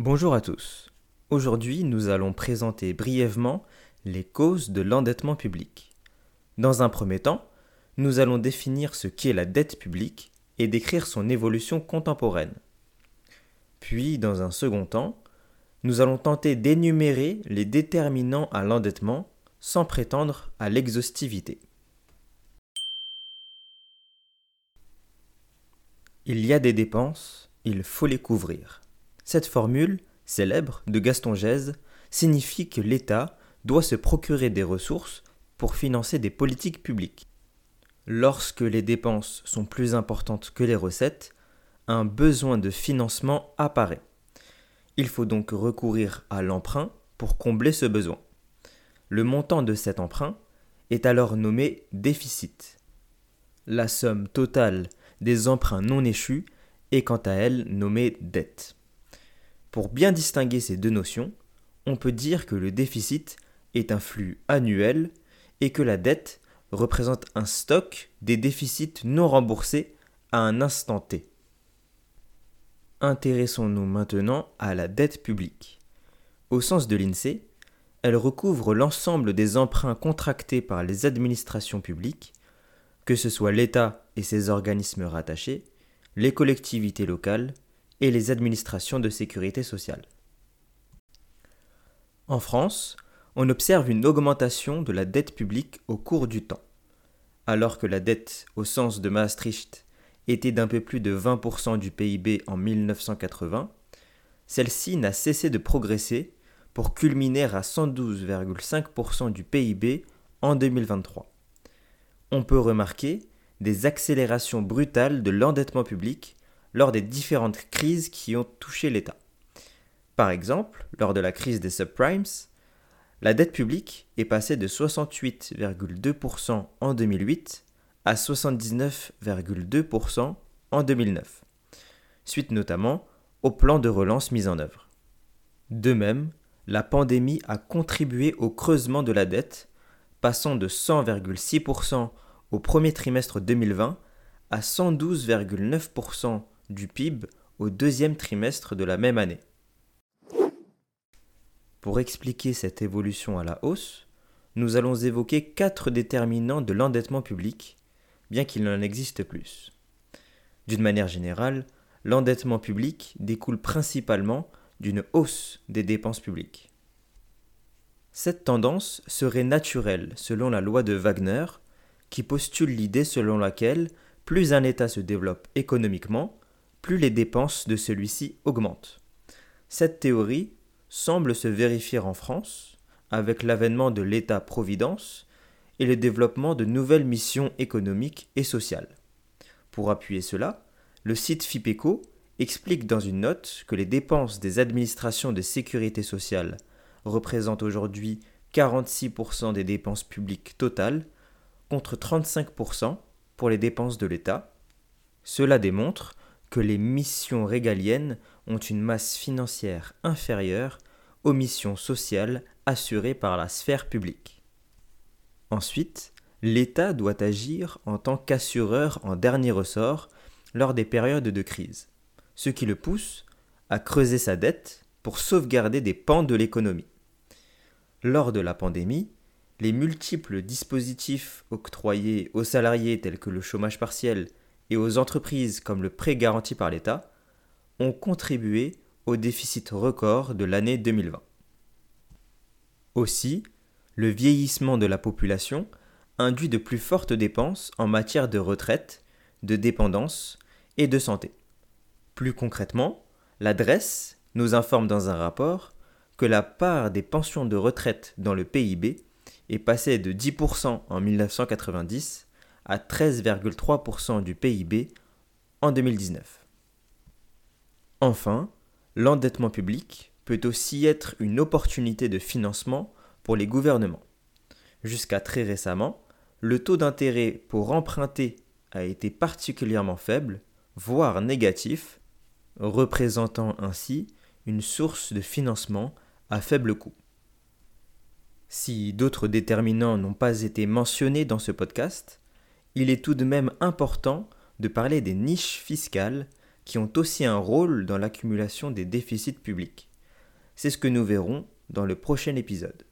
Bonjour à tous. Aujourd'hui, nous allons présenter brièvement les causes de l'endettement public. Dans un premier temps, nous allons définir ce qu'est la dette publique et décrire son évolution contemporaine. Puis, dans un second temps, nous allons tenter d'énumérer les déterminants à l'endettement sans prétendre à l'exhaustivité. Il y a des dépenses, il faut les couvrir. Cette formule, célèbre, de Gaston Gèze, signifie que l'État doit se procurer des ressources pour financer des politiques publiques. Lorsque les dépenses sont plus importantes que les recettes, un besoin de financement apparaît. Il faut donc recourir à l'emprunt pour combler ce besoin. Le montant de cet emprunt est alors nommé déficit. La somme totale des emprunts non échus est quant à elle nommée dette. Pour bien distinguer ces deux notions, on peut dire que le déficit est un flux annuel et que la dette représente un stock des déficits non remboursés à un instant T. Intéressons-nous maintenant à la dette publique. Au sens de l'INSEE, elle recouvre l'ensemble des emprunts contractés par les administrations publiques, que ce soit l'État et ses organismes rattachés, les collectivités locales, et les administrations de sécurité sociale. En France, on observe une augmentation de la dette publique au cours du temps. Alors que la dette, au sens de Maastricht, était d'un peu plus de 20% du PIB en 1980, celle-ci n'a cessé de progresser pour culminer à 112,5% du PIB en 2023. On peut remarquer des accélérations brutales de l'endettement public lors des différentes crises qui ont touché l'État. Par exemple, lors de la crise des subprimes, la dette publique est passée de 68,2% en 2008 à 79,2% en 2009, suite notamment au plan de relance mis en œuvre. De même, la pandémie a contribué au creusement de la dette, passant de 100,6% au premier trimestre 2020 à 112,9% du PIB au deuxième trimestre de la même année. Pour expliquer cette évolution à la hausse, nous allons évoquer quatre déterminants de l'endettement public, bien qu'il en existe plus. D'une manière générale, l'endettement public découle principalement d'une hausse des dépenses publiques. Cette tendance serait naturelle selon la loi de Wagner, qui postule l'idée selon laquelle plus un État se développe économiquement, plus les dépenses de celui-ci augmentent. Cette théorie semble se vérifier en France avec l'avènement de l'État-providence et le développement de nouvelles missions économiques et sociales. Pour appuyer cela, le site FIPECO explique dans une note que les dépenses des administrations de sécurité sociale représentent aujourd'hui 46% des dépenses publiques totales contre 35% pour les dépenses de l'État. Cela démontre les missions régaliennes ont une masse financière inférieure aux missions sociales assurées par la sphère publique. Ensuite, l'État doit agir en tant qu'assureur en dernier ressort lors des périodes de crise, ce qui le pousse à creuser sa dette pour sauvegarder des pans de l'économie. Lors de la pandémie, les multiples dispositifs octroyés aux salariés tels que le chômage partiel et aux entreprises comme le prêt garanti par l'État ont contribué au déficit record de l'année 2020. Aussi, le vieillissement de la population induit de plus fortes dépenses en matière de retraite, de dépendance et de santé. Plus concrètement, l'adresse nous informe dans un rapport que la part des pensions de retraite dans le PIB est passée de 10% en 1990 à 13,3% du PIB en 2019. Enfin, l'endettement public peut aussi être une opportunité de financement pour les gouvernements. Jusqu'à très récemment, le taux d'intérêt pour emprunter a été particulièrement faible, voire négatif, représentant ainsi une source de financement à faible coût. Si d'autres déterminants n'ont pas été mentionnés dans ce podcast, il est tout de même important de parler des niches fiscales qui ont aussi un rôle dans l'accumulation des déficits publics. C'est ce que nous verrons dans le prochain épisode.